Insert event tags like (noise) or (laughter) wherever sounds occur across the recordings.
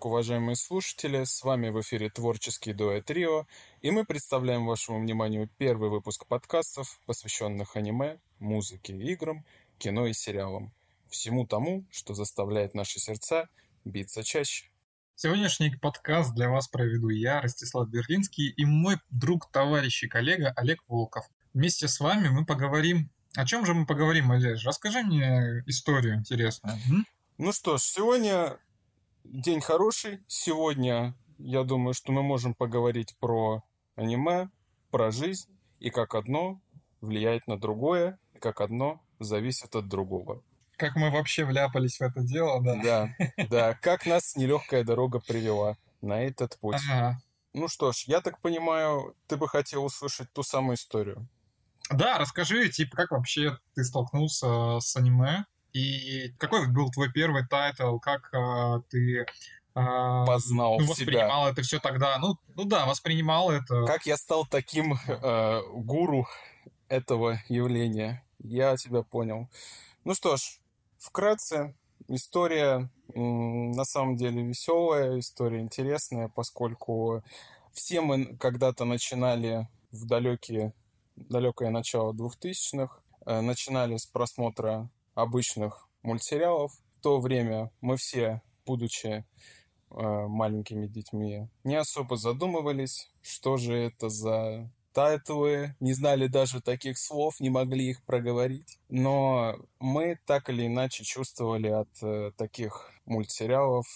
суток, уважаемые слушатели! С вами в эфире творческий дуэт Трио, и мы представляем вашему вниманию первый выпуск подкастов, посвященных аниме, музыке, играм, кино и сериалам. Всему тому, что заставляет наши сердца биться чаще. Сегодняшний подкаст для вас проведу я, Ростислав Берлинский, и мой друг, товарищ и коллега Олег Волков. Вместе с вами мы поговорим... О чем же мы поговорим, Олеж? Расскажи мне историю интересную. Ну что ж, сегодня День хороший. Сегодня, я думаю, что мы можем поговорить про аниме, про жизнь и как одно влияет на другое, и как одно зависит от другого. Как мы вообще вляпались в это дело, да? Да, (laughs) да. Как нас нелегкая дорога привела на этот путь. Ага. Ну что ж, я так понимаю, ты бы хотел услышать ту самую историю. Да, расскажи, типа, как вообще ты столкнулся с аниме? И какой был твой первый тайтл? Как э, ты э, познал ну, воспринимал себя. это все тогда? Ну, ну да, воспринимал это. Как я стал таким э, гуру этого явления? Я тебя понял. Ну что ж, вкратце, история на самом деле веселая, история интересная, поскольку все мы когда-то начинали в далекие, далекое начало 2000-х, э, начинали с просмотра обычных мультсериалов. В то время мы все, будучи э, маленькими детьми, не особо задумывались, что же это за тайтлы, не знали даже таких слов, не могли их проговорить. Но мы так или иначе чувствовали от э, таких мультсериалов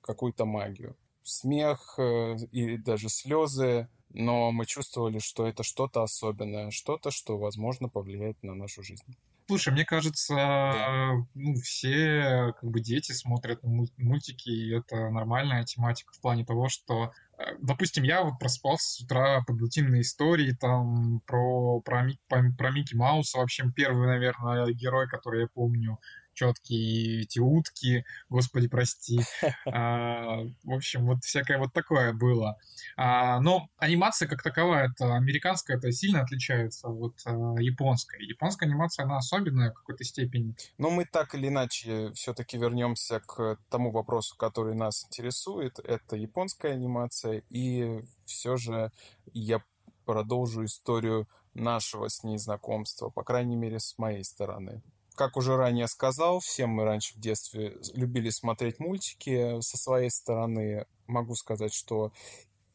какую-то магию. Смех э, и даже слезы, но мы чувствовали, что это что-то особенное, что-то, что, возможно, повлияет на нашу жизнь. Слушай, мне кажется, да. ну, все как бы дети смотрят мультики, и это нормальная тематика в плане того, что, э, допустим, я вот проспался с утра под утиные истории там про, про, про, про Микки Мауса, вообще первый, наверное, герой, который я помню, четкие эти утки, господи, прости. (laughs) А, в общем, вот всякое вот такое было. А, но анимация как таковая, это американская, это сильно отличается от а, японской. Японская анимация, она особенная в какой-то степени. Но мы так или иначе все-таки вернемся к тому вопросу, который нас интересует. Это японская анимация, и все же я продолжу историю нашего с ней знакомства, по крайней мере, с моей стороны. Как уже ранее сказал, все мы раньше в детстве любили смотреть мультики. Со своей стороны могу сказать, что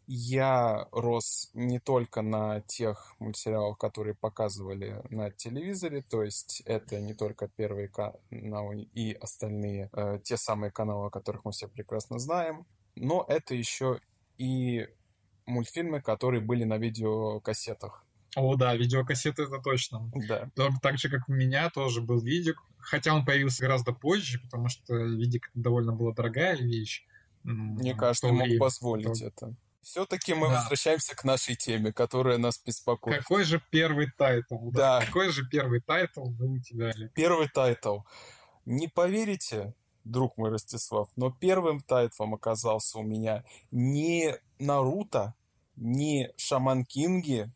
я рос не только на тех мультсериалах, которые показывали на телевизоре, то есть это не только первые каналы и остальные, э, те самые каналы, о которых мы все прекрасно знаем, но это еще и мультфильмы, которые были на видеокассетах. О, да, видеокассеты это точно. Да. Так же, как у меня, тоже был видик. Хотя он появился гораздо позже, потому что видик довольно была дорогая вещь. Мне кажется, мог позволить то... это. Все-таки мы да. возвращаемся к нашей теме, которая нас беспокоит. Какой же первый тайтл? Да. да. Какой же первый тайтл был у тебя? Первый тайтл. Не поверите, друг мой Ростислав, но первым тайтлом оказался у меня не Наруто, не Шаман Кинги,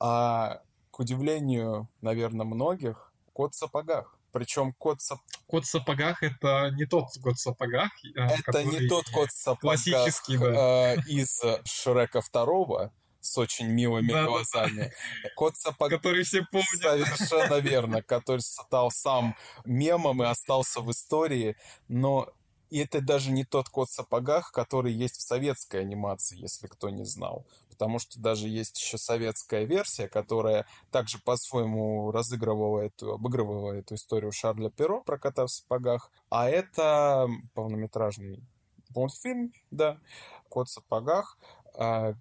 а, к удивлению, наверное, многих, кот в сапогах. Причем кот, сап... кот в сапогах это не тот кот в сапогах. А, это не тот кот в сапогах классический, да. э, из Шрека второго с очень милыми да, глазами. Кот сапог... Который все помнят. Совершенно верно. Который стал сам мемом и остался в истории. Но и это даже не тот кот в сапогах, который есть в советской анимации, если кто не знал. Потому что даже есть еще советская версия, которая также по-своему разыгрывала эту, обыгрывала эту историю Шарля Перо про кота в сапогах. А это полнометражный мультфильм, да, «Кот в сапогах», а,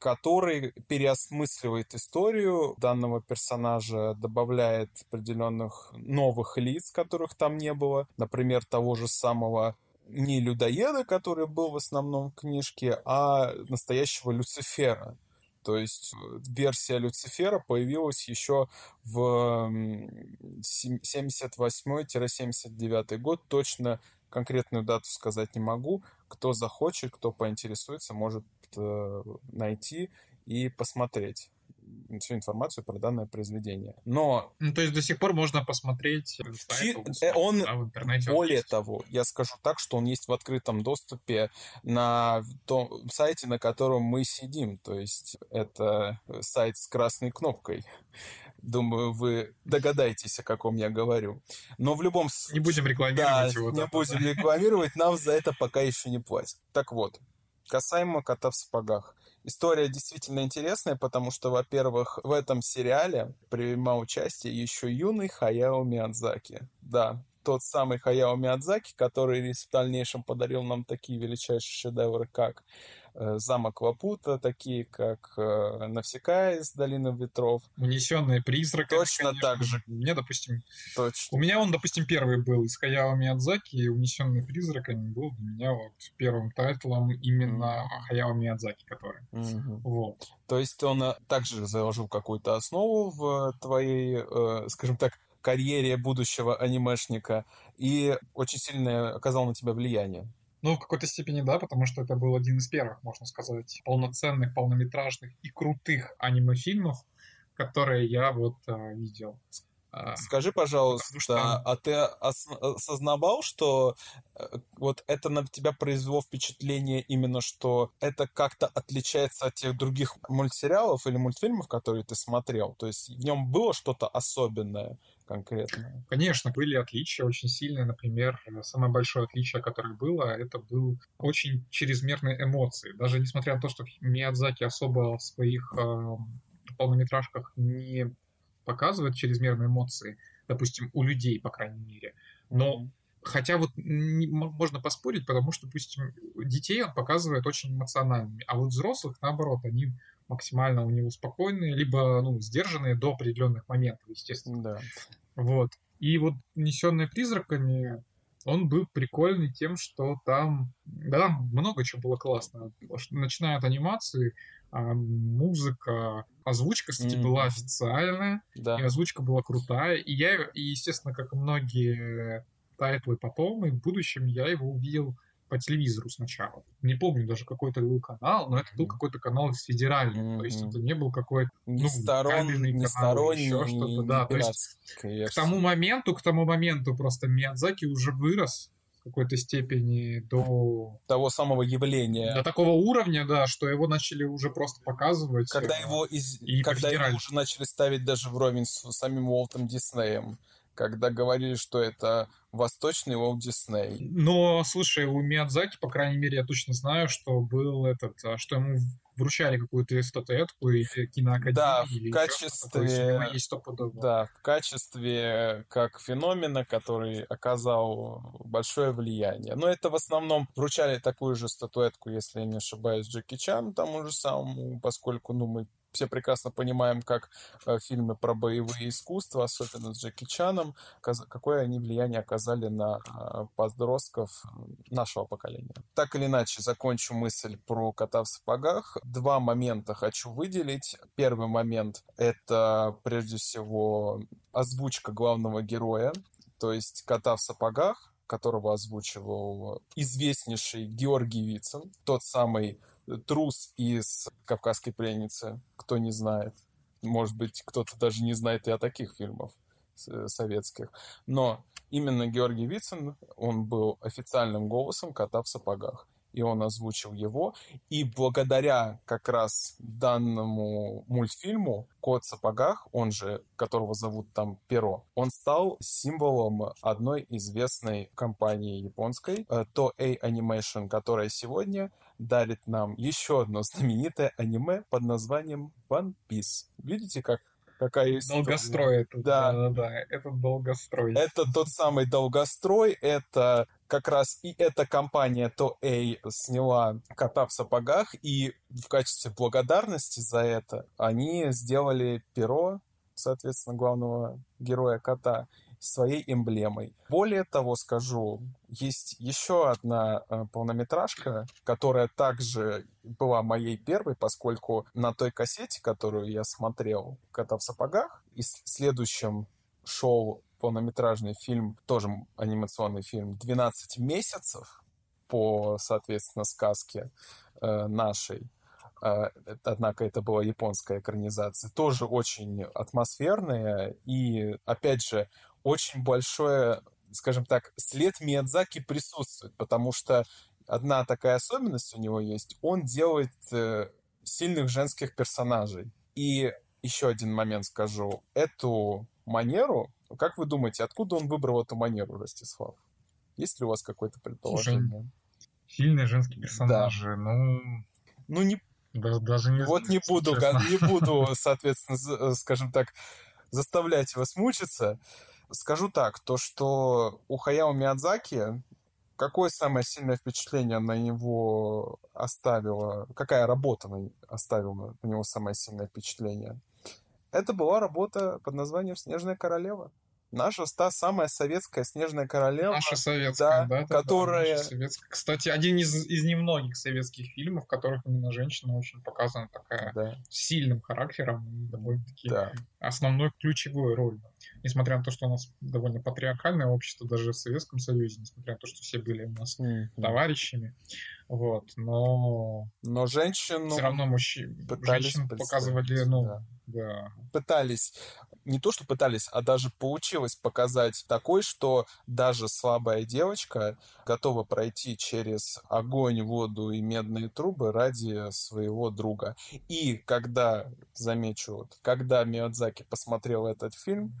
который переосмысливает историю данного персонажа, добавляет определенных новых лиц, которых там не было. Например, того же самого не людоеда, который был в основном в книжке, а настоящего Люцифера. То есть э, версия Люцифера появилась еще в 78-79 год. Точно конкретную дату сказать не могу. Кто захочет, кто поинтересуется, может э, найти и посмотреть. Всю информацию про данное произведение. Но... Ну, то есть до сих пор можно посмотреть сайт, Чи... он, да, в интернете. Более того, я скажу так, что он есть в открытом доступе на том сайте, на котором мы сидим. То есть это сайт с красной кнопкой. Думаю, вы догадаетесь, о каком я говорю. Но в любом случае... Не будем рекламировать да, его. Не будем рекламировать, нам за это пока еще не платят. Так вот, касаемо кота в сапогах. История действительно интересная, потому что, во-первых, в этом сериале принимал участие еще юный Хаяо Миядзаки. Да, тот самый Хаяо Миядзаки, который в дальнейшем подарил нам такие величайшие шедевры, как замок Лапута, такие как э, Навсекая из Долины Ветров. Унесенные призраками. Точно конечно. так же. Мне, допустим... Точно. У меня он, допустим, первый был из Хаяо Миядзаки, и Унесенный призраками был для меня вот первым тайтлом именно. Хаяо Миядзаки, который. Mm-hmm. Вот. То есть он э, также заложил какую-то основу в твоей, э, скажем так, карьере будущего анимешника и очень сильно оказал на тебя влияние. Ну, в какой-то степени да, потому что это был один из первых, можно сказать, полноценных, полнометражных и крутых аниме-фильмов, которые я вот а, видел. А, Скажи, пожалуйста, что... а ты осознавал, что э, вот это на тебя произвело впечатление именно, что это как-то отличается от тех других мультсериалов или мультфильмов, которые ты смотрел? То есть в нем было что-то особенное? конкретно? Конечно, были отличия очень сильные. Например, самое большое отличие, которое было, это был очень чрезмерные эмоции. Даже несмотря на то, что Миядзаки особо в своих э, полнометражках не показывает чрезмерные эмоции, допустим, у людей, по крайней мере. Но mm-hmm. Хотя вот не, можно поспорить, потому что, допустим, детей он показывает очень эмоциональными, а вот взрослых, наоборот, они максимально у него спокойные, либо ну, сдержанные до определенных моментов, естественно. Да. Вот. И вот «Унесенные призраками» он был прикольный тем, что там, да, там много чего было классно. Начиная от анимации, а, музыка, озвучка, кстати, mm-hmm. была официальная, да. и озвучка была крутая. И я, и, естественно, как и многие тайтлы потом, и в будущем я его увидел по телевизору сначала. Не помню даже какой это был канал, но это был какой-то канал федеральный. Mm-hmm. То есть это не был какой-то ну, Сторон, кабельный не канал, еще что-то. Да, то есть к тому моменту, к тому моменту просто Миядзаки уже вырос какой-то степени до... Того самого явления. До такого уровня, да, что его начали уже просто показывать. Когда его, из... и когда его уже начали ставить даже вровень с самим Уолтом Диснеем когда говорили, что это восточный Уолт Дисней. Но, слушай, у Миядзаки, по крайней мере, я точно знаю, что был этот, а, что ему вручали какую-то статуэтку или киноакадемию. Да, в качестве... Есть да, в качестве как феномена, который оказал большое влияние. Но это в основном вручали такую же статуэтку, если я не ошибаюсь, Джеки Чан тому же самому, поскольку, ну, мы все прекрасно понимаем, как э, фильмы про боевые искусства, особенно с Джеки Чаном, какое они влияние оказали на э, подростков нашего поколения. Так или иначе, закончу мысль про кота в сапогах. Два момента хочу выделить. Первый момент — это, прежде всего, озвучка главного героя, то есть кота в сапогах, которого озвучивал известнейший Георгий Вицин, тот самый трус из «Кавказской пленницы», кто не знает. Может быть, кто-то даже не знает и о таких фильмах советских. Но именно Георгий Вицин, он был официальным голосом кота в сапогах и он озвучил его. И благодаря как раз данному мультфильму «Кот в сапогах», он же, которого зовут там Перо, он стал символом одной известной компании японской, э, Toei Animation, которая сегодня дарит нам еще одно знаменитое аниме под названием One Piece. Видите, как какая история. Долгострой это. Да. да, да, это долгострой. Это тот самый долгострой, это как раз и эта компания Toei сняла кота в сапогах, и в качестве благодарности за это они сделали перо, соответственно, главного героя кота своей эмблемой. Более того, скажу, есть еще одна э, полнометражка, которая также была моей первой, поскольку на той кассете, которую я смотрел «Кота в сапогах», и следующем шоу полнометражный фильм, тоже анимационный фильм «12 месяцев» по, соответственно, сказке э, нашей, а, однако это была японская экранизация, тоже очень атмосферная и, опять же, очень большое, скажем так, след Миядзаки присутствует, потому что одна такая особенность у него есть, он делает э, сильных женских персонажей. И еще один момент скажу. Эту манеру, как вы думаете, откуда он выбрал эту манеру, Ростислав? Есть ли у вас какое-то предположение? Слушай, сильные женские персонажи, да. ну... Ну, не... Да, даже не Вот не буду, не буду, (laughs) соответственно, э, скажем так, заставлять вас мучиться. Скажу так, то, что у Хаяо Миядзаки Какое самое сильное впечатление на него оставила? Какая работа на, оставила на него самое сильное впечатление? Это была работа под названием «Снежная королева». Наша та самая советская снежная королева. Наша советская, да, да которая... Да, советская. Кстати, один из, из немногих советских фильмов, в которых именно женщина очень показана такая да. сильным характером довольно-таки да. основной ключевой ролью несмотря на то, что у нас довольно патриархальное общество, даже в Советском Союзе, несмотря на то, что все были у нас mm-hmm. товарищами, вот, но... Но женщину... Все равно мужчин... женщин показывали, ну, да. да. Пытались, не то, что пытались, а даже получилось показать такой, что даже слабая девочка готова пройти через огонь, воду и медные трубы ради своего друга. И когда, замечу, вот, когда Миядзаки посмотрел этот фильм,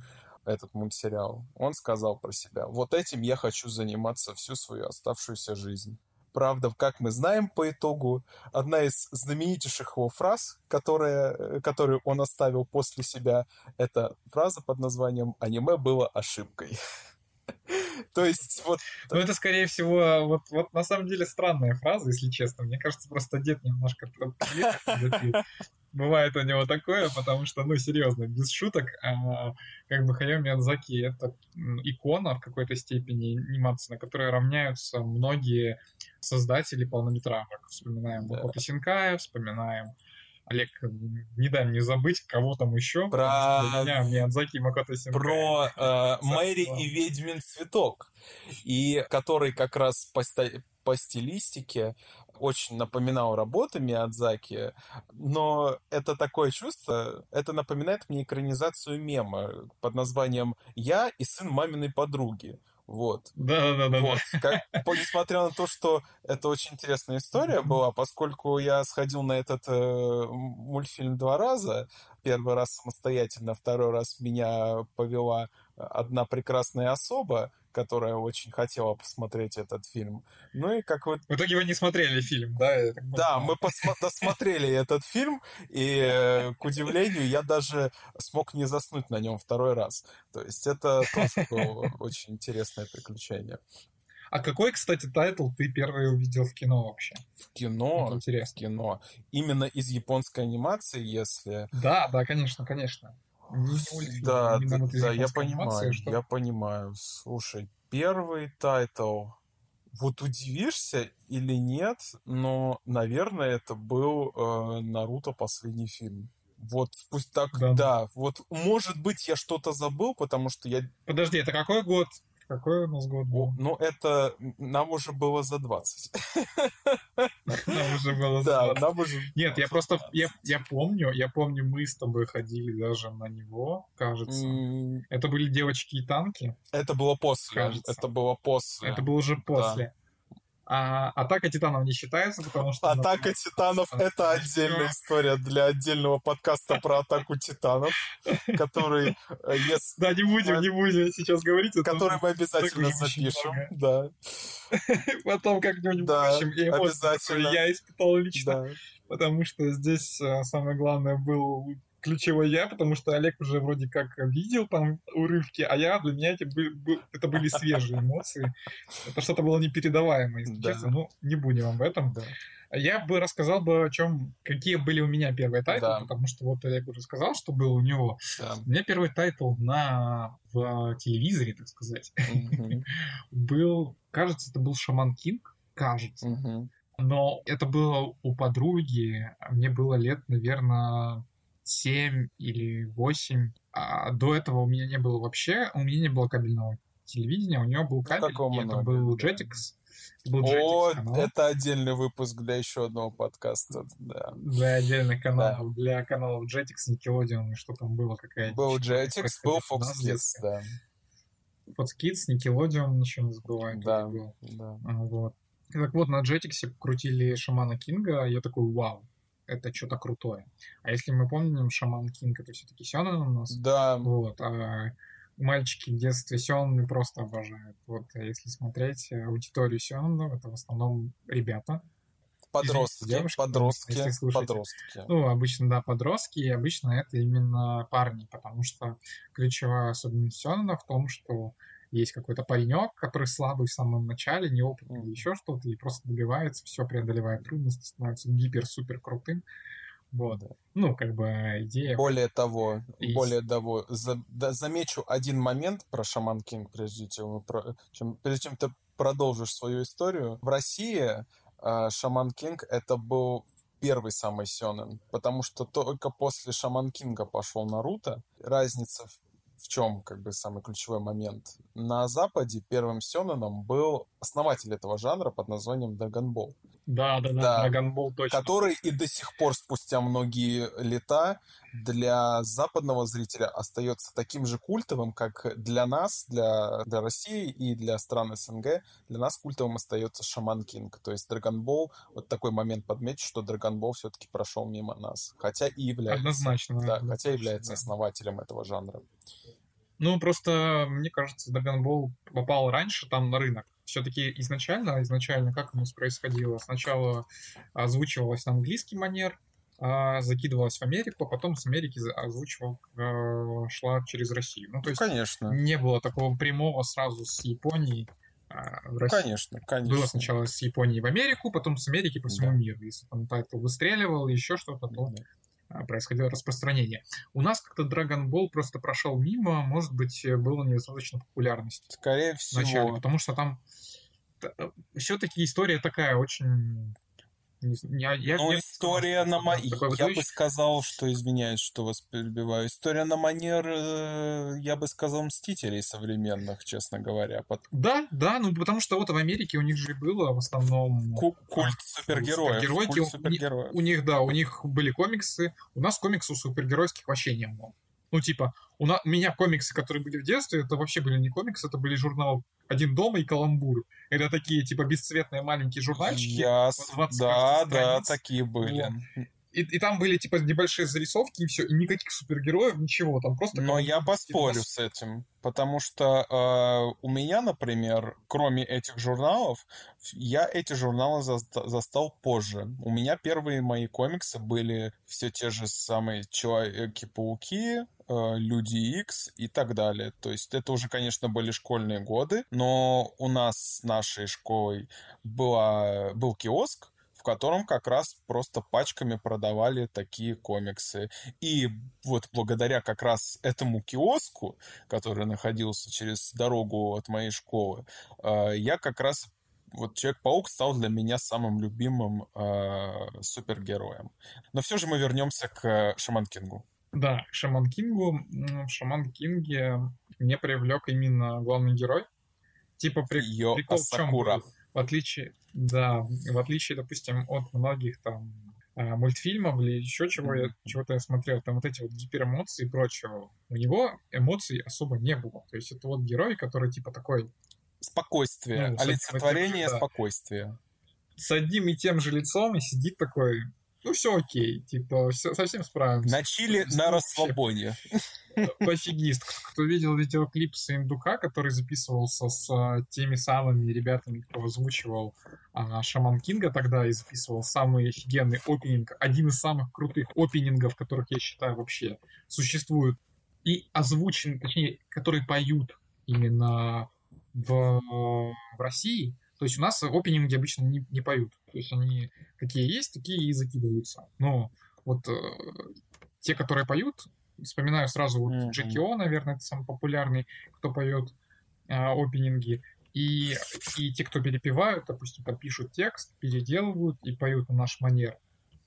этот мультсериал, он сказал про себя, вот этим я хочу заниматься всю свою оставшуюся жизнь. Правда, как мы знаем по итогу, одна из знаменитейших его фраз, которая, которую он оставил после себя, это фраза под названием «Аниме было ошибкой». (laughs) (laughs) То есть вот... Ну, это, скорее всего, вот, вот на самом деле странная фраза, если честно. Мне кажется, просто дед немножко бывает у него такое, потому что, ну, серьезно, без шуток, а, как бы Хаяо Миядзаки — это икона в какой-то степени анимации, на которой равняются многие создатели полнометражек. Вспоминаем. Макото Синкая, вспоминаем Олег, не дай мне забыть, кого там еще. Про меня Макото Синкай. Про э, Мэри и Ведьмин цветок. И который как раз по, по стилистике очень напоминал работы Миядзаки, но это такое чувство, это напоминает мне экранизацию мема под названием «Я и сын маминой подруги». Вот. Да, да, да. Вот. Как, несмотря на то, что это очень интересная история была, поскольку я сходил на этот э, мультфильм два раза, первый раз самостоятельно, второй раз меня повела одна прекрасная особа, которая очень хотела посмотреть этот фильм. Ну и как вот... В итоге вы не смотрели фильм, да? Да, мы досмотрели этот фильм, и, э, к удивлению, я даже смог не заснуть на нем второй раз. То есть это тоже было очень интересное приключение. А какой, кстати, тайтл ты первый увидел в кино вообще? В кино? интересно. В кино. Именно из японской анимации, если... Да, да, конечно, конечно. Да, да, да, я понимаю, я понимаю. Слушай, первый тайтл, вот удивишься или нет, но, наверное, это был э, Наруто последний фильм. Вот пусть так, да. да. Вот, может быть, я что-то забыл, потому что я... Подожди, это какой год? Какой у нас год был? Ну, это нам уже было за 20. (laughs) Нам уже было за 20. Да, нам уже... Нет, я просто, я, я помню, я помню, мы с тобой ходили даже на него, кажется. Это были девочки и танки? Это было после. Кажется. Это было после. Это было уже после. А атака титанов не считается, потому что... Атака титанов — это отдельная история для отдельного подкаста про атаку титанов, который... Э, да, не будем, не будем сейчас говорить. Который мы обязательно запишем, да. (laughs) Потом как-нибудь да, обязательно. я испытал лично. Потому что здесь э, самое главное был ключевой я, потому что Олег уже вроде как видел там урывки, а я, для меня это, были, это были свежие эмоции. Это что-то было непередаваемое, если да. честно. Ну, не будем об этом. Да. Я бы рассказал бы о чем, какие были у меня первые тайтлы, да. потому что вот Олег уже сказал, что был у него. Да. У меня первый тайтл на в телевизоре, так сказать, (laughs) был, кажется, это был Шаман Кинг, кажется. Но это было у подруги, мне было лет, наверное, 7 или 8. А до этого у меня не было вообще, у меня не было кабельного телевидения, у него был кабель, и это был Jetix. Был О, это отдельный выпуск для еще одного подкаста, да. Для отдельных каналов, да. для каналов Jetix, Nickelodeon, что там было какая-то... Был Jetix, был Fox Kids, да. Fox Kids, Nickelodeon, ничего не забываем. Да, был. да. А, вот. Так вот, на Jetix крутили Шамана Кинга, я такой, вау, это что-то крутое. А если мы помним, Шаман Кинг это все-таки Сёнэн у нас. Да. Вот. А мальчики в детстве Сёнэн просто обожают. Вот а если смотреть аудиторию Сёнэнов, это в основном ребята. Подростки, Извините, девушки, подростки, подростки. Ну, обычно, да, подростки, и обычно это именно парни, потому что ключевая особенность Сёнэна в том, что есть какой-то паренек, который слабый в самом начале, неопытный или еще что-то, и просто добивается, все преодолевает трудности, становится гипер-супер крутым. Вот. Ну, как бы идея. Более того, есть. более того, за, да, замечу один момент про Шаман Кинг, прежде чем, про, чем, прежде чем ты продолжишь свою историю. В России э, Шаман Кинг это был первый самый Сёнэн, потому что только после Шаман Кинга пошел Наруто. Разница в в чем как бы самый ключевой момент? На Западе первым сёнэном был основатель этого жанра под названием Dragon Ball. Да, да, да, Dragon Ball точно. Который и до сих пор, спустя многие лета, для западного зрителя остается таким же культовым, как для нас, для, для России и для стран СНГ, для нас культовым остается Шаман Кинг. То есть Dragon Ball, вот такой момент подмечу, что Dragon Ball все-таки прошел мимо нас. Хотя и является... Однозначно. Да, хотя является да. основателем этого жанра. Ну, просто, мне кажется, Dragon Ball попал раньше там на рынок. Все-таки изначально, изначально как у нас происходило? Сначала озвучивалось на английский манер, а закидывалась в Америку, а потом с Америки озвучивал, э, шла через Россию. Ну, то есть конечно. не было такого прямого сразу с Японией а, в Россию. Конечно, конечно. Было сначала с Японии в Америку, потом с Америки по всему да. миру. Если там тайтл выстреливал, еще что-то, то да. А, происходило распространение. У нас как-то Dragon Ball просто прошел мимо, может быть, было недостаточно популярности. Скорее всего. Вначале, потому что там э, все-таки история такая очень я, я, ну, я история на манер... Я бы сказал, что, извиняюсь, что вас перебиваю, история на манер, э, я бы сказал, Мстителей современных, честно говоря. Да, да, ну потому что вот в Америке у них же было в основном... Ку культ супергероев. Супергеройки. Культ супергероев. У, у них, да, у них были комиксы. У нас комиксов супергеройских вообще не было. Ну, типа, у, на... меня комиксы, которые были в детстве, это вообще были не комиксы, это были журналы «Один дома» и «Каламбур». Это такие, типа, бесцветные маленькие журнальчики. Я... Да, да, такие были. Вот. И, и там были, типа, небольшие зарисовки, и все, и никаких супергероев, ничего, там просто... Но я поспорю с этим, потому что э, у меня, например, кроме этих журналов, я эти журналы заста- застал позже. У меня первые мои комиксы были все те же самые Человеки-пауки, э, Люди X и так далее. То есть это уже, конечно, были школьные годы, но у нас с нашей школой была, был киоск, котором как раз просто пачками продавали такие комиксы. И вот благодаря как раз этому киоску, который находился через дорогу от моей школы, э, я как раз вот Человек-паук стал для меня самым любимым э, супергероем. Но все же мы вернемся к Шаман Кингу. Да, к Шаман Кингу. В Шаман Кинге мне привлек именно главный герой. Типа при... Йо прикол Асакура. в чем? В отличие, да, в отличие, допустим, от многих там а, мультфильмов или еще чего я, чего-то я смотрел, там вот эти вот гиперэмоции и прочего, у него эмоций особо не было. То есть это вот герой, который типа такой... Спокойствие, ну, олицетворение да, спокойствия. С одним и тем же лицом и сидит такой, ну все окей, типа все, совсем справимся. На чили на расслабоне (laughs) пофигист. Кто видел видеоклип с Индука, который записывался с а, теми самыми ребятами, кто озвучивал а, Шаман Кинга тогда и записывал самый офигенный опенинг, один из самых крутых опенингов, которых я считаю вообще существуют, и озвучен, точнее, которые поют именно в, в России. То есть у нас опенинги обычно не, не поют. То есть они какие есть, такие и закидываются. Но вот э, те, которые поют, вспоминаю сразу вот mm-hmm. Джеки О, наверное, это самый популярный, кто поет э, опенинги. И, и те, кто перепевают, допустим, там пишут текст, переделывают и поют на наш манер.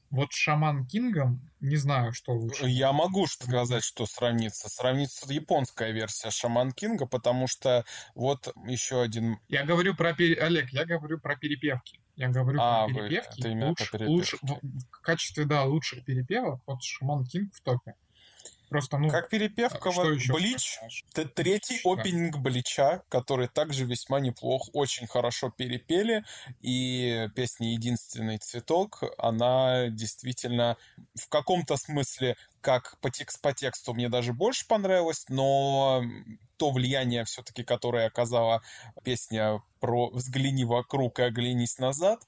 вот Шаман Кингом не знаю, что лучше. Я могу сказать, что сравнится. Сравнится японская версия Шаман Кинга, потому что вот еще один... Я говорю про... Олег, я говорю про перепевки. Я говорю а, про перепевки. Вы, луч, перепевки. Лучше, в качестве, да, лучших перепевок, вот Шаман Кинг в топе. Просто, ну, как перепевка, вот Блич, третий да. опенинг Блича, который также весьма неплох, очень хорошо перепели, и песня «Единственный цветок», она действительно в каком-то смысле, как по, текст, по тексту, мне даже больше понравилась, но то влияние все-таки, которое оказала песня про «Взгляни вокруг и оглянись назад»,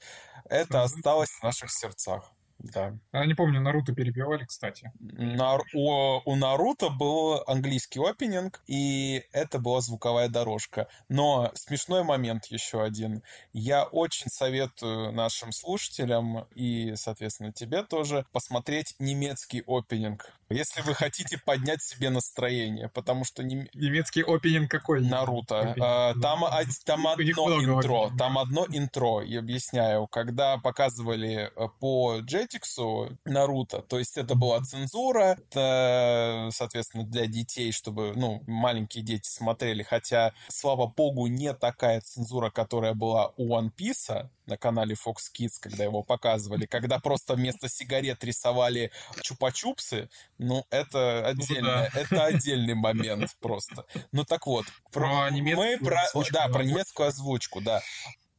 это осталось в наших сердцах. Да. Я не помню, Наруто перепевали, кстати. На, у, у Наруто был английский опенинг, и это была звуковая дорожка. Но смешной момент еще один. Я очень советую нашим слушателям и, соответственно, тебе тоже посмотреть немецкий опенинг. Если вы хотите поднять себе настроение, потому что... Нем... Немецкий опенинг какой? Наруто. А, там, там одно интро. Там одно интро, я объясняю. Когда показывали э, по Джет Jetix Наруто. То есть это была цензура, это, соответственно, для детей, чтобы, ну, маленькие дети смотрели. Хотя, слава богу, не такая цензура, которая была у One Piece на канале Fox Kids, когда его показывали, когда просто вместо сигарет рисовали чупа-чупсы, ну, это отдельно, ну, да. это отдельный момент просто. Ну, так вот. Про, про немецкую мы про, озвучку. Да, про немецкую озвучку, да.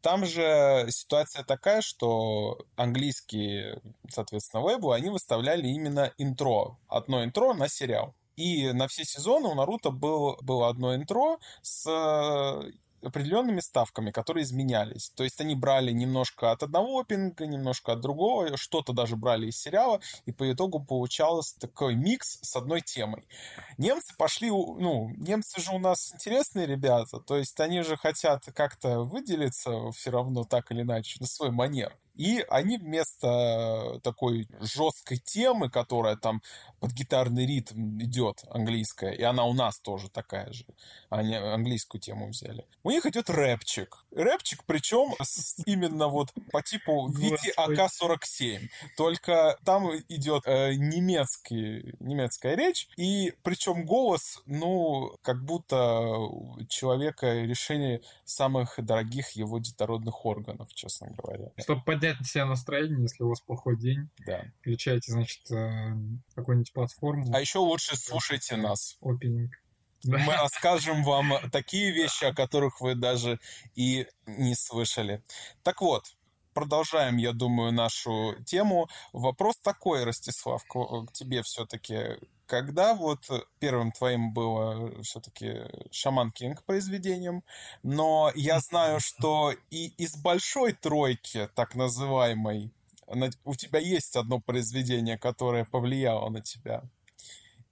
Там же ситуация такая, что английские, соответственно, вебы, они выставляли именно интро. Одно интро на сериал. И на все сезоны у Наруто был, было одно интро с определенными ставками, которые изменялись. То есть они брали немножко от одного опенинга, немножко от другого, что-то даже брали из сериала, и по итогу получалось такой микс с одной темой. Немцы пошли, ну, немцы же у нас интересные ребята, то есть они же хотят как-то выделиться все равно так или иначе на свой манер. И они вместо такой жесткой темы, которая там под гитарный ритм идет, английская, и она у нас тоже такая же, они английскую тему взяли. У них идет рэпчик. Рэпчик, причем именно вот по типу Вити АК-47. Только там идет э, немецкий, немецкая речь, и причем голос, ну, как будто человека решение самых дорогих его детородных органов, честно говоря. Чтобы поднять на себя настроение, если у вас плохой день. Да. Включайте, значит, э, какую-нибудь платформу. А еще лучше слушайте нас. Опенинг. Мы расскажем вам (laughs) такие вещи, о которых вы даже и не слышали. Так вот, продолжаем, я думаю, нашу тему. Вопрос такой, Ростислав, к тебе все-таки. Когда вот первым твоим было все-таки Шаман Кинг произведением, но я знаю, что и из большой тройки, так называемой, у тебя есть одно произведение, которое повлияло на тебя.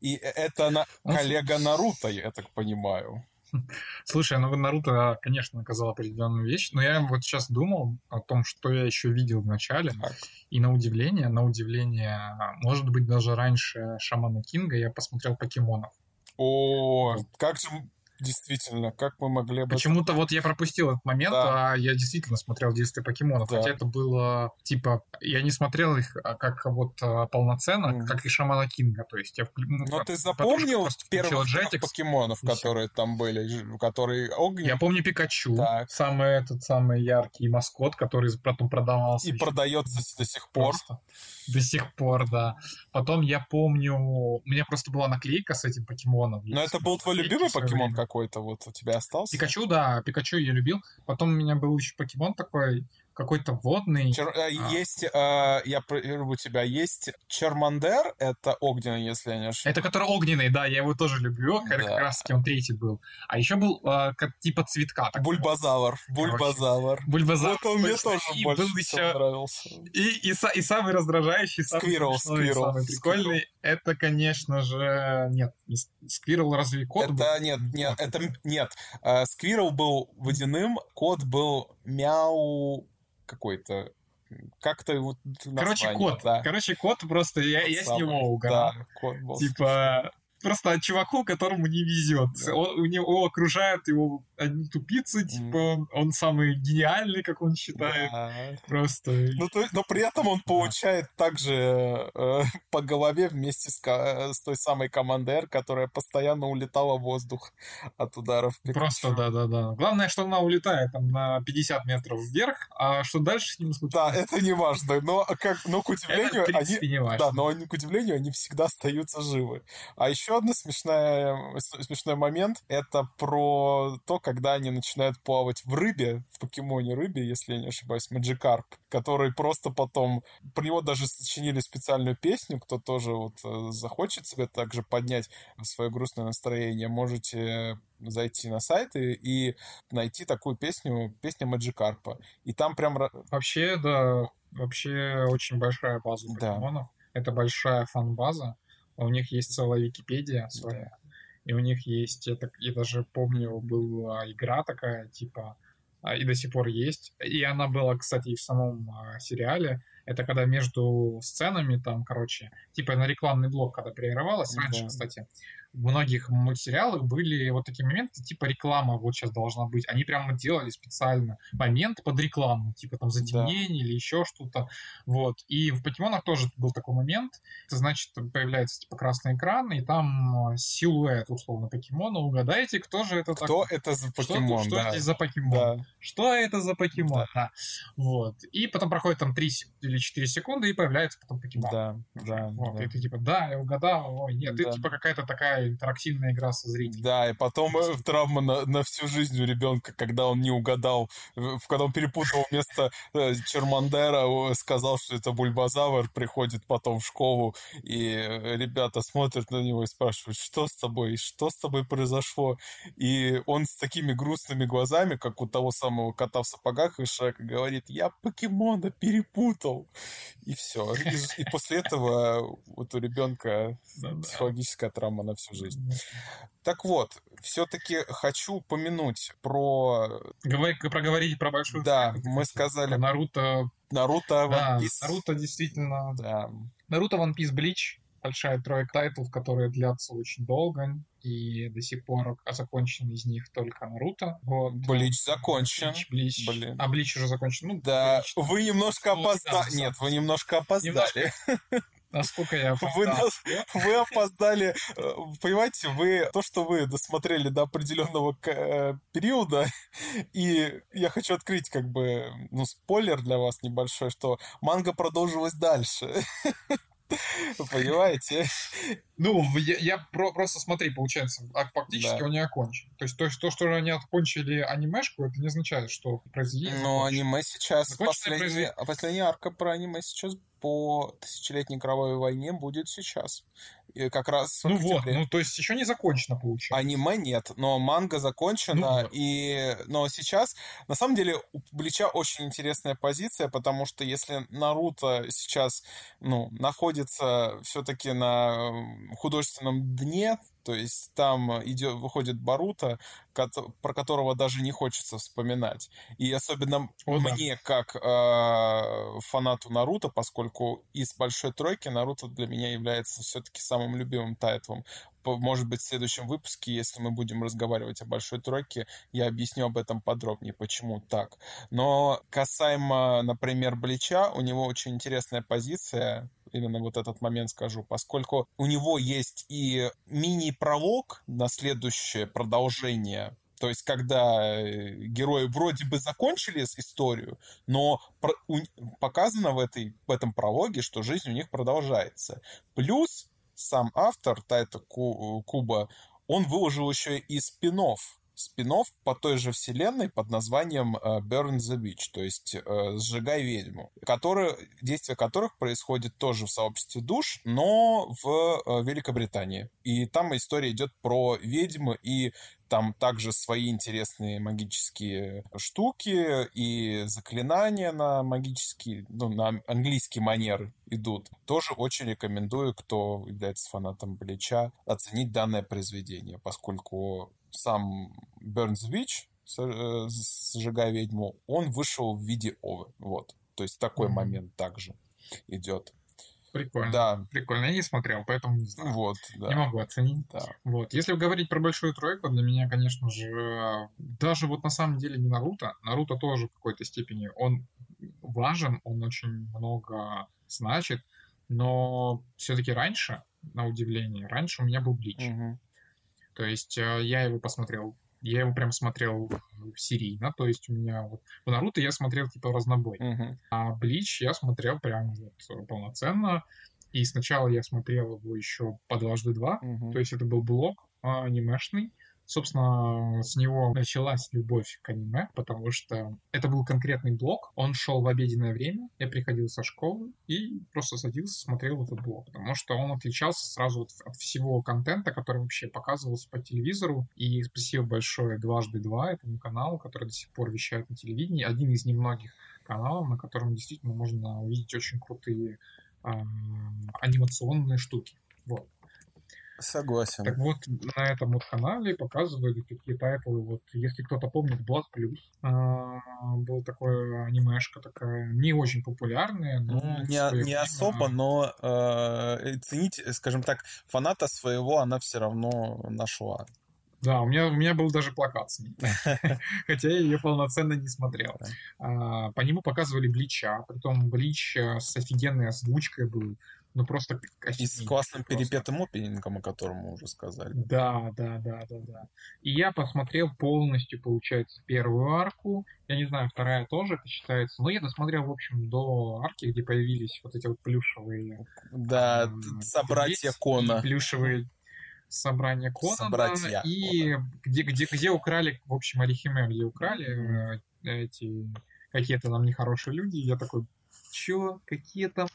И это на... коллега Наруто, я так понимаю. (laughs) Слушай, ну Наруто, конечно, наказал определенную вещь, но я вот сейчас думал о том, что я еще видел в начале, так. и на удивление, на удивление, может быть, даже раньше Шамана Кинга я посмотрел покемонов. О, как же Действительно, как мы могли бы... Почему-то вот я пропустил этот момент, да. а я действительно смотрел действия покемонов. Да. Хотя это было, типа, я не смотрел их а, как вот а, полноценно, mm. как и Шамана Кинга. То есть я... Ну, Но ты запомнил первых Jetix, покемонов, которые там были, которые огненные? Я помню Пикачу, так. самый этот самый яркий маскот, который потом продавался. И продается до сих пор. Просто. До сих пор, да. Потом я помню, у меня просто была наклейка с этим покемоном. Но это был твой любимый покемон какой-то, вот у тебя остался? Пикачу, да, Пикачу я любил. Потом у меня был еще покемон такой, какой-то водный. Чер... Э, а. Есть, э, я у тебя есть Чермандер, это огненный, если я не ошибаюсь. Это который огненный, да, я его тоже люблю, да. как раз таки он третий был. А еще был э, как типа цветка. Бульбазавр, Бульбазавр. Бульбазавр. Вот он мне тоже и больше был еще... нравился. И, и, и самый раздражающий, самый Сквирл, Сквирл. самый прикольный, это, конечно же, нет, Сквирл разве кот это, был? Нет, нет, это нет. Э, Сквирл был водяным, кот был мяу какой-то как-то вот Короче, кот. Да. Короче, кот просто, я, я с него угорал. Да, кот был. Типа, просто чуваку, которому не везет. Да. Он, у него окружают его одни тупицы, типа, он, он самый гениальный, как он считает. Да. Просто. Ну, то, но при этом он получает да. также э, (laughs) по голове вместе с, с той самой командой R, которая постоянно улетала в воздух от ударов. Просто, да-да-да. Главное, что она улетает там на 50 метров вверх, а что дальше с ним случается? Да, это не важно. Но, как, но к удивлению, это, они, не важно. Да, но они, к удивлению, они всегда остаются живы. А еще одна смешная, смешной момент — это про то, когда они начинают плавать в рыбе, в покемоне рыбе, если я не ошибаюсь, Маджикарп, который просто потом... Про него даже сочинили специальную песню, кто тоже вот э, захочет себе также поднять свое грустное настроение, можете зайти на сайт и, и найти такую песню, песня Маджикарпа. И там прям... Вообще, да, вообще очень большая база покемонов. Да. Это большая фан-база. У них есть целая Википедия своя. И у них есть, это, я даже помню, была игра такая, типа, а, и до сих пор есть. И она была, кстати, и в самом а, сериале. Это когда между сценами там, короче, типа на рекламный блок, когда прерывалась. Раньше, да. кстати, в многих мультсериалах были вот такие моменты, типа реклама вот сейчас должна быть. Они прямо делали специально момент под рекламу, типа там затемнение да. или еще что-то. Вот. И в покемонах тоже был такой момент. Это значит, появляется типа красный экран, и там силуэт, условно, покемона. Угадайте, кто же это Кто так... это за покемон, Что, да. что здесь за покемон? Да. Что это за покемон? Да. да. Вот. И потом проходит там 3 или 4 секунды, и появляется потом покемон. Да, да. Вот. Да. И ты типа, да, я угадал. Ой, нет, да. ты типа какая-то такая интерактивная игра со зрителем. Да, и потом э, травма на, на всю жизнь у ребенка, когда он не угадал, когда он перепутал вместо э, Чермандера, сказал, что это Бульбазавр, приходит потом в школу, и э, ребята смотрят на него и спрашивают, что с тобой, что с тобой произошло? И он с такими грустными глазами, как у того самого кота в сапогах и Шрека, говорит, я покемона перепутал. И все. И, и после этого вот у ребенка психологическая травма на всю жизнь. Так вот, все-таки хочу упомянуть про... Говори, проговорить про большую... Да, мы сказали... Наруто... Наруто, да, One Piece. Наруто действительно... Да. Наруто, One Piece, Блич. Большая тройка тайтлов, которые длятся очень долго, и до сих пор закончен из них только Наруто. Вот. Блич закончен. Блич, Блич. Блин. А Блич уже закончен. Ну, да, Блич, вы немножко опоздали. Нет, вы немножко опоздали. Немножко... (laughs) Насколько я вы, нас, вы опоздали. Э, понимаете, вы то, что вы досмотрели до определенного э, периода, (laughs) и я хочу открыть как бы ну, спойлер для вас небольшой, что манга продолжилась дальше. (laughs) Понимаете? Ну, я, я про, просто смотри, получается, а фактически да. он не окончен. То есть, то, то, что они окончили анимешку, это не означает, что произведение. Но аниме сейчас последний, а последняя арка про аниме сейчас по тысячелетней кровавой войне будет сейчас. И как раз Ну вот, ну то есть еще не закончено получается. Аниме нет, но манга закончена. Ну, и... Но сейчас, на самом деле, у Блича очень интересная позиция, потому что если Наруто сейчас ну, находится все-таки на художественном дне, то есть там идет, выходит Барута, про которого даже не хочется вспоминать. И особенно О, мне, да. как э, фанату Наруто, поскольку из большой тройки Наруто для меня является все-таки самым любимым тайтлом. Может быть, в следующем выпуске, если мы будем разговаривать о большой тройке, я объясню об этом подробнее, почему так. Но касаемо, например, Блича, у него очень интересная позиция именно вот этот момент скажу, поскольку у него есть и мини-пролог на следующее продолжение то есть, когда э, герои вроде бы закончили историю, но показано в, этой, в этом прологе, что жизнь у них продолжается. Плюс сам автор Тайта Куба, он выложил еще и спин спин по той же вселенной под названием э, Burn the Witch, то есть э, «Сжигай ведьму», которые, действие которых происходит тоже в сообществе душ, но в э, Великобритании. И там история идет про ведьму и там также свои интересные магические штуки и заклинания на магические, ну, на английский манер идут. Тоже очень рекомендую, кто является фанатом Блича, оценить данное произведение, поскольку сам Burns Witch, э, сжигая ведьму, он вышел в виде овы. Вот. То есть такой mm-hmm. момент также идет. Прикольно. Да. Прикольно. Я не смотрел, поэтому не знаю. Вот, да. Не могу оценить. Да. Вот. Если говорить про большую тройку, для меня, конечно же, даже вот на самом деле не Наруто. Наруто тоже в какой-то степени он важен, он очень много значит, но все-таки раньше, на удивление, раньше у меня был Блич. Мгм. То есть э, я его посмотрел, я его прям смотрел серийно, то есть у меня вот в Наруто я смотрел типа разнобой, Мгм. а Блич я смотрел прям вот полноценно, и сначала я смотрел его еще по дважды два, Мгм. то есть это был блог а, анимешный. Собственно, с него началась любовь к аниме, потому что это был конкретный блог. Он шел в обеденное время. Я приходил со школы и просто садился, смотрел этот блог, потому что он отличался сразу от, от всего контента, который вообще показывался по телевизору. И спасибо большое дважды два этому каналу, который до сих пор вещает на телевидении. Один из немногих каналов, на котором действительно можно увидеть очень крутые ам, анимационные штуки. Вот. Согласен. Так вот, на этом вот канале показывали такие тайтлы. Вот, если кто-то помнит, Blood Plus а, был такой анимешка такая, не очень популярная, но... Ну, Не, не особо, но э, ценить, скажем так, фаната своего она все равно нашла. Да, у меня, у меня был даже плакат с ней. (laughs) Хотя я ее полноценно не смотрел. Да. А, По нему показывали Блича, притом Блич э, с офигенной озвучкой был. Ну, просто И с классным просто. перепетым опенингом, о котором мы уже сказали. Да, да, да, да, да. И я посмотрел полностью, получается, первую арку. Я не знаю, вторая тоже это считается. Но я досмотрел, в общем, до арки, где появились вот эти вот плюшевые Да, т- собратья Кона. плюшевые собрания Конана. Собратья И где, где, где украли, в общем, Арихиме, где украли э, эти какие-то нам нехорошие люди. Я такой, чё, какие там...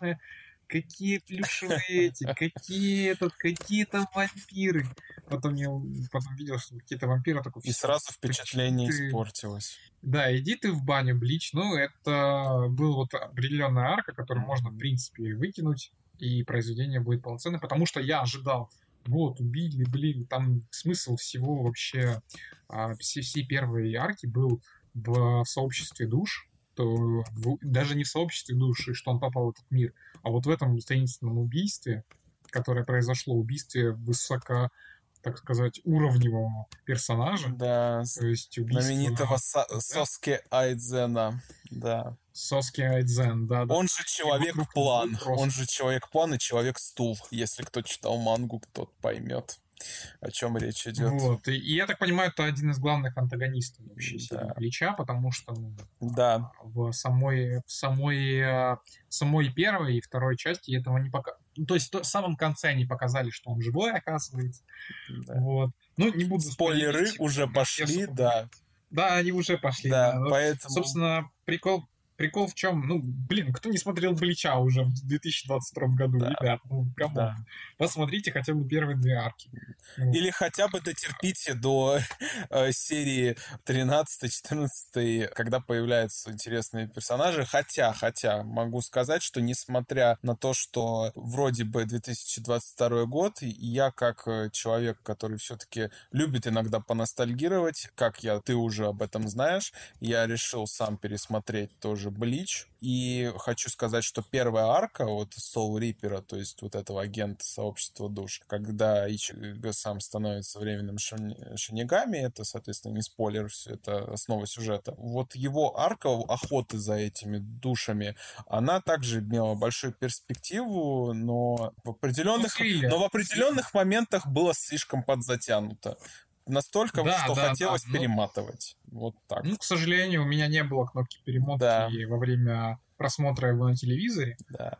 Какие плюшевые (laughs) эти, какие этот, какие там вампиры. Потом я потом видел, что какие-то вампиры такой. И «Всё, сразу впечатление ты- испортилось. да, иди ты в баню, Блич. Ну, это был вот определенная арка, которую можно, в принципе, выкинуть, и произведение будет полноценное, потому что я ожидал, вот, убили, блин, там смысл всего вообще, а, все, всей первой арки был в сообществе душ, то в- даже не в сообществе душ, и что он попал в этот мир, а вот в этом таинственном убийстве, которое произошло, убийстве высоко, так сказать, уровневого персонажа, Да, то есть убийство... знаменитого Са- Соске Айдзена. Да. Соски Айдзен, да, да. Он же человек-план. Он же человек-план и человек-стул. Если кто читал мангу, тот поймет, о чем речь идет. Вот. И, я так понимаю, это один из главных антагонистов вообще Да. Блича, потому что ну, Да. в самой, в самой, э, самой первой и второй части этого не пока. То есть то- в самом конце они показали, что он живой, оказывается. да. Вот. Ну, не буду Спойлеры уже пошли, да. Да, они уже пошли. Да, да. Поэтому... Собственно, прикол, прикол в чем? Ну, блин, кто не смотрел Блича уже в 2022 году, Да. ребят? Ну, come on. Да. Посмотрите хотя бы первые две арки. Ну, Или хотя бы дотерпите до э, серии 13-14, когда появляются интересные персонажи. Хотя, хотя, могу сказать, что несмотря на то, что вроде бы 2022 год, я как э, человек, который все-таки любит иногда поностальгировать, как я, ты уже об этом знаешь, я решил сам пересмотреть тоже Блич. И хочу сказать, что первая арка вот Soul Reaper, то есть вот этого агента сообщества душ, когда Ичиго сам становится временным шини- шинигами, это, соответственно, не спойлер, всё это основа сюжета. Вот его арка охоты за этими душами, она также имела большую перспективу, но в определенных, но в определенных моментах было слишком подзатянуто. Настолько, Да, что да, хотелось да, ну- перематывать. Вот так. Ну, к сожалению, у меня не было кнопки перемотки Да. во время просмотра его на телевизоре, Да.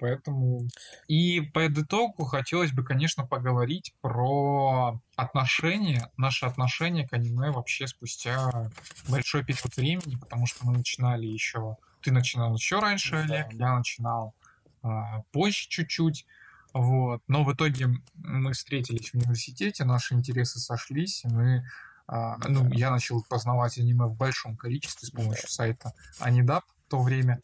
поэтому... И по итогу хотелось бы, конечно, поговорить про отношения, наши отношения к аниме вообще спустя большой период времени, потому что мы начинали еще... Ты начинал еще раньше, Да. Олег, я начинал а, позже чуть-чуть, вот. Но в итоге мы встретились в университете, наши интересы сошлись, и мы а, ну, я начал познавать аниме в большом количестве с помощью сайта Анидап. То время,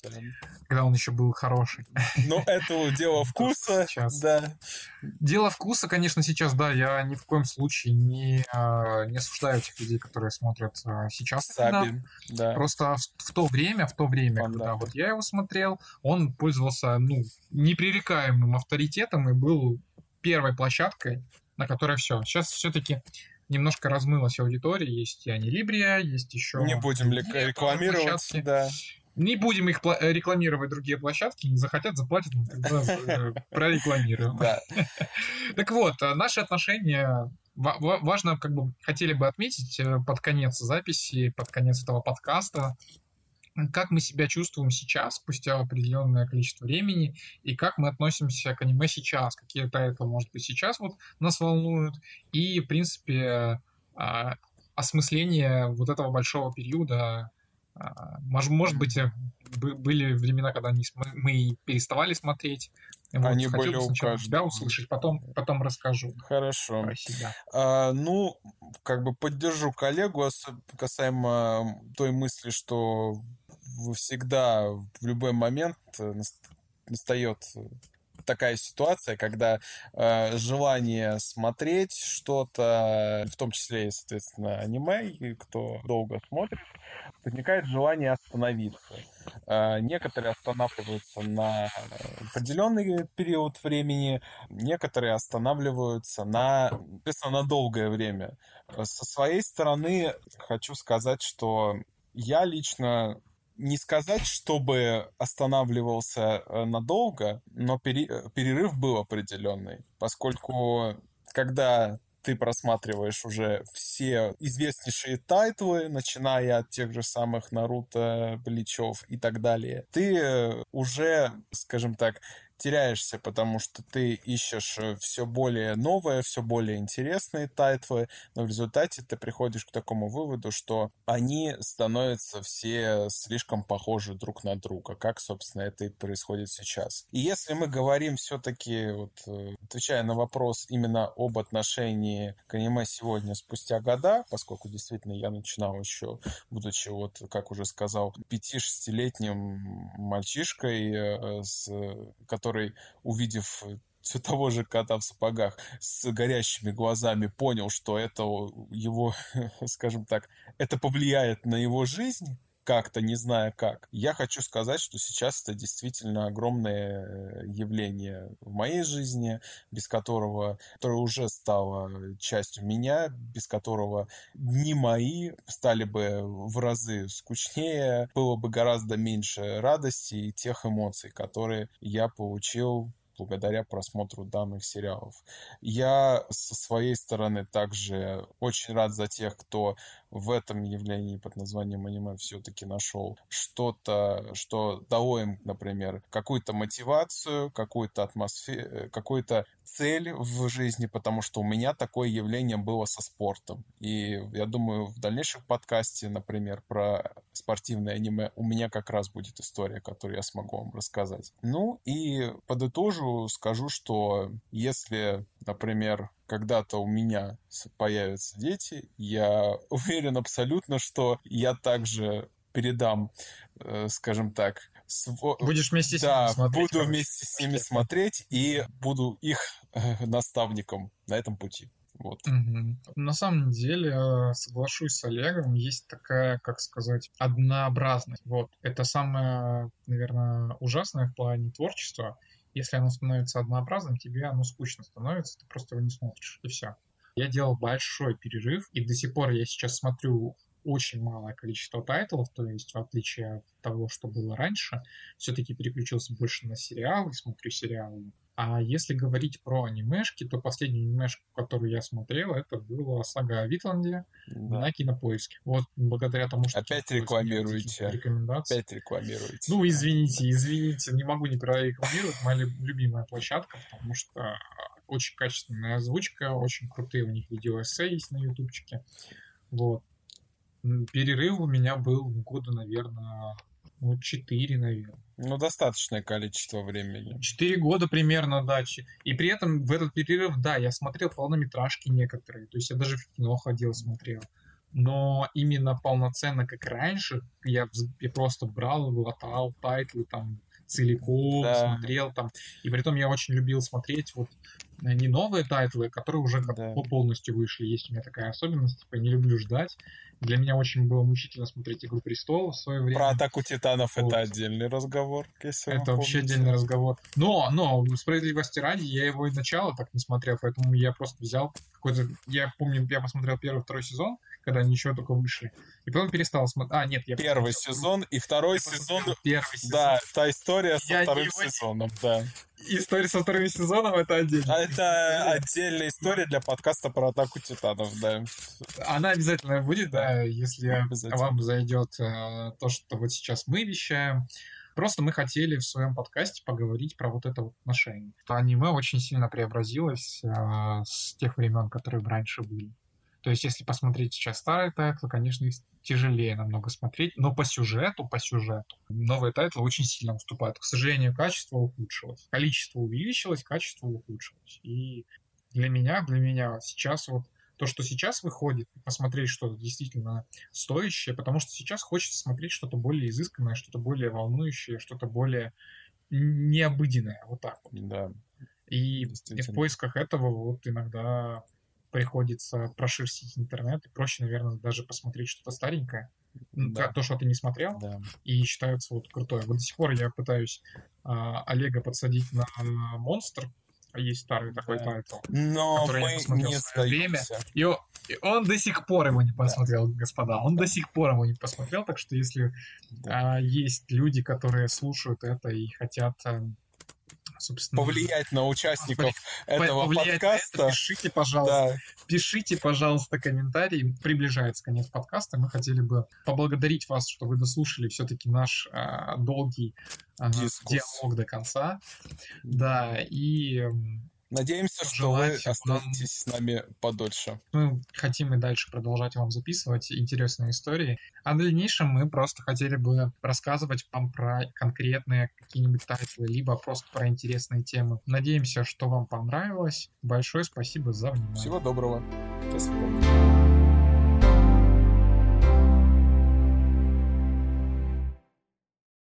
когда он еще был хороший. Ну, это дело (laughs) вкуса, сейчас. да. Дело вкуса, конечно, сейчас, да, я ни в коем случае не, а, не осуждаю тех людей, которые смотрят а, сейчас. Саби, да. Просто в, в то время, в то время, Фан, когда да. вот я его смотрел, он пользовался, ну, непререкаемым авторитетом и был первой площадкой, на которой все. Сейчас все-таки немножко размылась аудитория. Есть и Анилибрия, есть еще... Не будем рекламировать, да. Не будем их э, рекламировать другие площадки, не захотят, заплатят, мы тогда э, прорекламируем. (laughs) Так вот, э, наши отношения важно, как бы хотели бы отметить под конец записи, под конец этого подкаста, как мы себя чувствуем сейчас, спустя определенное количество времени, и как мы относимся к аниме сейчас, какие тайтлы, может быть, сейчас вот нас волнуют, и, в принципе, а, осмысление вот этого большого периода может, может быть, э, были времена, когда мы переставали смотреть. Вот, Они были у каждого. тебя услышать, потом, потом расскажу. Хорошо. Про себя. А, ну, как бы поддержу коллегу касаемо той мысли, что всегда в любой момент э, настает такая ситуация, когда э, желание смотреть что-то, в том числе соответственно, аниме, и кто долго смотрит, возникает желание остановиться. Э, некоторые останавливаются на определенный период времени, некоторые останавливаются на, соответственно, на долгое время. Со своей стороны хочу сказать, что я лично не сказать, чтобы останавливался э, надолго, но э, перерыв был определенный, поскольку когда ты просматриваешь уже все известнейшие тайтлы, начиная от тех же самых Наруто, Бличев и так далее, ты э, уже, скажем так, теряешься, потому что ты ищешь э, все более новое, все более интересные тайтлы, но в результате ты приходишь к такому выводу, что они становятся все слишком похожи друг на друга, как, собственно, это и происходит сейчас. И если мы говорим все-таки, вот, э, отвечая на вопрос именно об отношении к аниме сегодня спустя года, поскольку действительно я начинал еще, будучи, вот, как уже сказал, 5-6-летним мальчишкой, э, с, который, увидев все того же кота в сапогах с горящими глазами понял, что это его, (laughs) скажем так, это повлияет на его жизнь, как-то, не зная как. Я хочу сказать, что сейчас это действительно огромное э, явление в моей жизни, без которого, которое уже стало частью меня, без которого дни мои стали бы в разы скучнее, было бы гораздо меньше радости и тех эмоций, которые я получил благодаря просмотру данных сериалов. Я со своей стороны также очень рад за тех, кто в этом явлении под названием аниме все-таки нашел что-то, что дало им, например, какую-то мотивацию, какую-то атмосферу, какую-то цель в жизни, потому что у меня такое явление было со спортом. И я думаю, в дальнейшем подкасте, например, про спортивное аниме, у меня как раз будет история, которую я смогу вам рассказать. Ну и подытожу, скажу, что если, например, когда-то у меня появятся дети, я (laughs) уверен абсолютно, что я также передам, э, скажем так, сво... Будешь вместе с да, ними смотреть. буду вместе с ними смотреть и буду их (laughs) наставником на этом пути. Вот. Угу. На самом деле, э, соглашусь с Олегом, есть такая, как сказать, однообразность. Вот. Это самое, наверное, ужасное в плане творчества. Если оно становится однообразным, тебе оно скучно становится, ты просто его не смотришь, и все. Я делал большой перерыв, и до сих пор я сейчас смотрю очень малое количество тайтлов, то есть в отличие от того, что было раньше, все-таки переключился больше на сериалы, смотрю сериалы. А если говорить про анимешки, то последнюю анимешку, которую я смотрел, это была сага о Витланде да. на кинопоиске. Вот благодаря тому, что... Опять рекламируете. Опять рекламируете. Ну, извините, извините, не могу не прорекламировать. Моя любимая площадка, потому что очень качественная озвучка, очень крутые у них видеоэссе есть на ютубчике. Вот. Перерыв у меня был года, наверное, ну, 4, наверное. Ну, достаточное количество времени. Четыре года примерно, да. И при этом в этот перерыв, да, я смотрел полнометражки некоторые. То есть я даже в кино ходил, смотрел. но именно полноценно, как раньше, я, я просто брал, глотал тайтлы там целиком, да. смотрел там. И при том я очень любил смотреть вот э, не новые тайтлы, которые уже да. полностью вышли. Есть у меня такая особенность, типа, не люблю ждать. Для меня очень было мучительно смотреть «Игру престолов» в свое время. Про «Атаку титанов» вот. это отдельный разговор, если Это вообще помните. отдельный разговор. Но, но, справедливости ради, я его и начало так не смотрел, поэтому я просто взял какой-то... Я помню, я посмотрел первый, второй сезон, когда они еще только вышли. И потом перестал смотреть. А, нет, я Первый посмотрел. сезон и второй сезон. Первый сезон. Да, та история со я вторым его... сезоном, да. История со вторым сезоном это отдельно. Это отдельная история для подкаста про атаку титанов, да. Она обязательно будет, да, если вам зайдет э, то, что вот сейчас мы вещаем. Просто мы хотели в своем подкасте поговорить про вот это вот отношение. Что аниме очень сильно преобразилось э, с тех времен, которые раньше были. То есть, если посмотреть сейчас старые тайтлы, конечно, их тяжелее намного смотреть, но по сюжету, по сюжету новые тайтлы очень сильно уступают. К сожалению, качество ухудшилось. Количество увеличилось, качество ухудшилось. И для меня, для меня сейчас вот то, что сейчас выходит, посмотреть что-то действительно стоящее, потому что сейчас хочется смотреть что-то более изысканное, что-то более волнующее, что-то более необыденное, вот так вот. Да. И, и в поисках этого вот иногда приходится прошерстить интернет, и проще, наверное, даже посмотреть что-то старенькое, да. то, что ты не смотрел, да. и считается вот крутое. Вот до сих пор я пытаюсь а, Олега подсадить на монстр, есть старый такой да. тайтл, Но который мы я посмотрел не в свое время. И он, и он до сих пор его не посмотрел, да. господа. Он да. до сих пор его не посмотрел, так что если да. а, есть люди, которые слушают это и хотят а, собственно... Повлиять на участников этого подкаста. это, пишите, пожалуйста. Да. Пишите, пожалуйста, комментарии. Приближается конец подкаста. Мы хотели бы поблагодарить вас, что вы дослушали все-таки наш а, долгий а, диалог до конца. Да, и Надеемся, что вы останетесь с нами подольше. Мы хотим и дальше продолжать вам записывать интересные истории. А в дальнейшем мы просто хотели бы рассказывать вам про конкретные какие-нибудь тайтлы, либо просто про интересные темы. Надеемся, что вам понравилось. Большое спасибо за внимание. Всего доброго. До свидания.